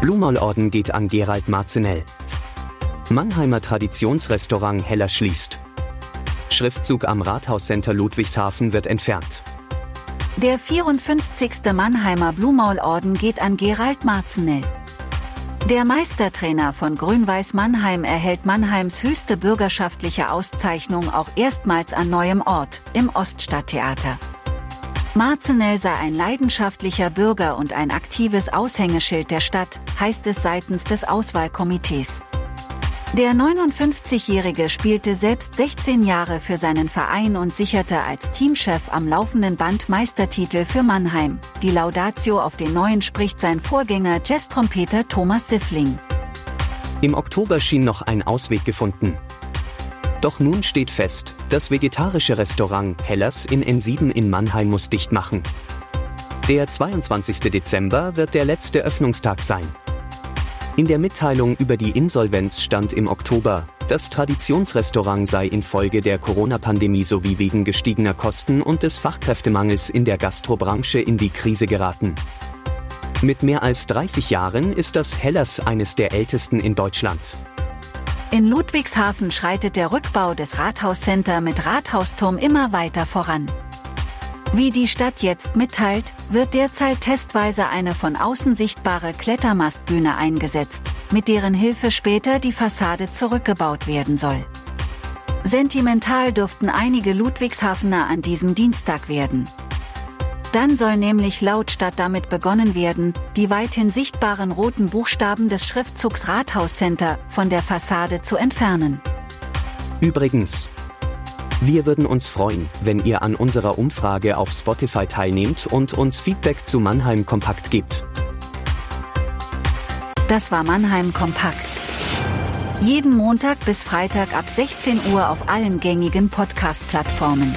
Blumaulorden geht an Gerald Marzenell. Mannheimer Traditionsrestaurant Heller schließt. Schriftzug am Rathauscenter Ludwigshafen wird entfernt. Der 54. Mannheimer Blumaulorden geht an Gerald Marzenell. Der Meistertrainer von Grün-Weiß Mannheim erhält Mannheims höchste bürgerschaftliche Auszeichnung auch erstmals an neuem Ort, im Oststadttheater. Marzenell sei ein leidenschaftlicher Bürger und ein aktives Aushängeschild der Stadt, heißt es seitens des Auswahlkomitees. Der 59-Jährige spielte selbst 16 Jahre für seinen Verein und sicherte als Teamchef am laufenden Band Meistertitel für Mannheim. Die Laudatio auf den neuen spricht sein Vorgänger Jazz-Trompeter Thomas Siffling. Im Oktober schien noch ein Ausweg gefunden. Doch nun steht fest, das vegetarische Restaurant Hellers in N7 in Mannheim muss dicht machen. Der 22. Dezember wird der letzte Öffnungstag sein. In der Mitteilung über die Insolvenz stand im Oktober, das Traditionsrestaurant sei infolge der Corona-Pandemie sowie wegen gestiegener Kosten und des Fachkräftemangels in der Gastrobranche in die Krise geraten. Mit mehr als 30 Jahren ist das Hellers eines der ältesten in Deutschland. In Ludwigshafen schreitet der Rückbau des Rathauscenter mit Rathausturm immer weiter voran. Wie die Stadt jetzt mitteilt, wird derzeit testweise eine von außen sichtbare Klettermastbühne eingesetzt, mit deren Hilfe später die Fassade zurückgebaut werden soll. Sentimental dürften einige Ludwigshafener an diesem Dienstag werden. Dann soll nämlich laut Stadt damit begonnen werden, die weithin sichtbaren roten Buchstaben des Schriftzugs Rathauscenter von der Fassade zu entfernen. Übrigens, wir würden uns freuen, wenn ihr an unserer Umfrage auf Spotify teilnehmt und uns Feedback zu Mannheim Kompakt gebt. Das war Mannheim Kompakt. Jeden Montag bis Freitag ab 16 Uhr auf allen gängigen Podcast-Plattformen.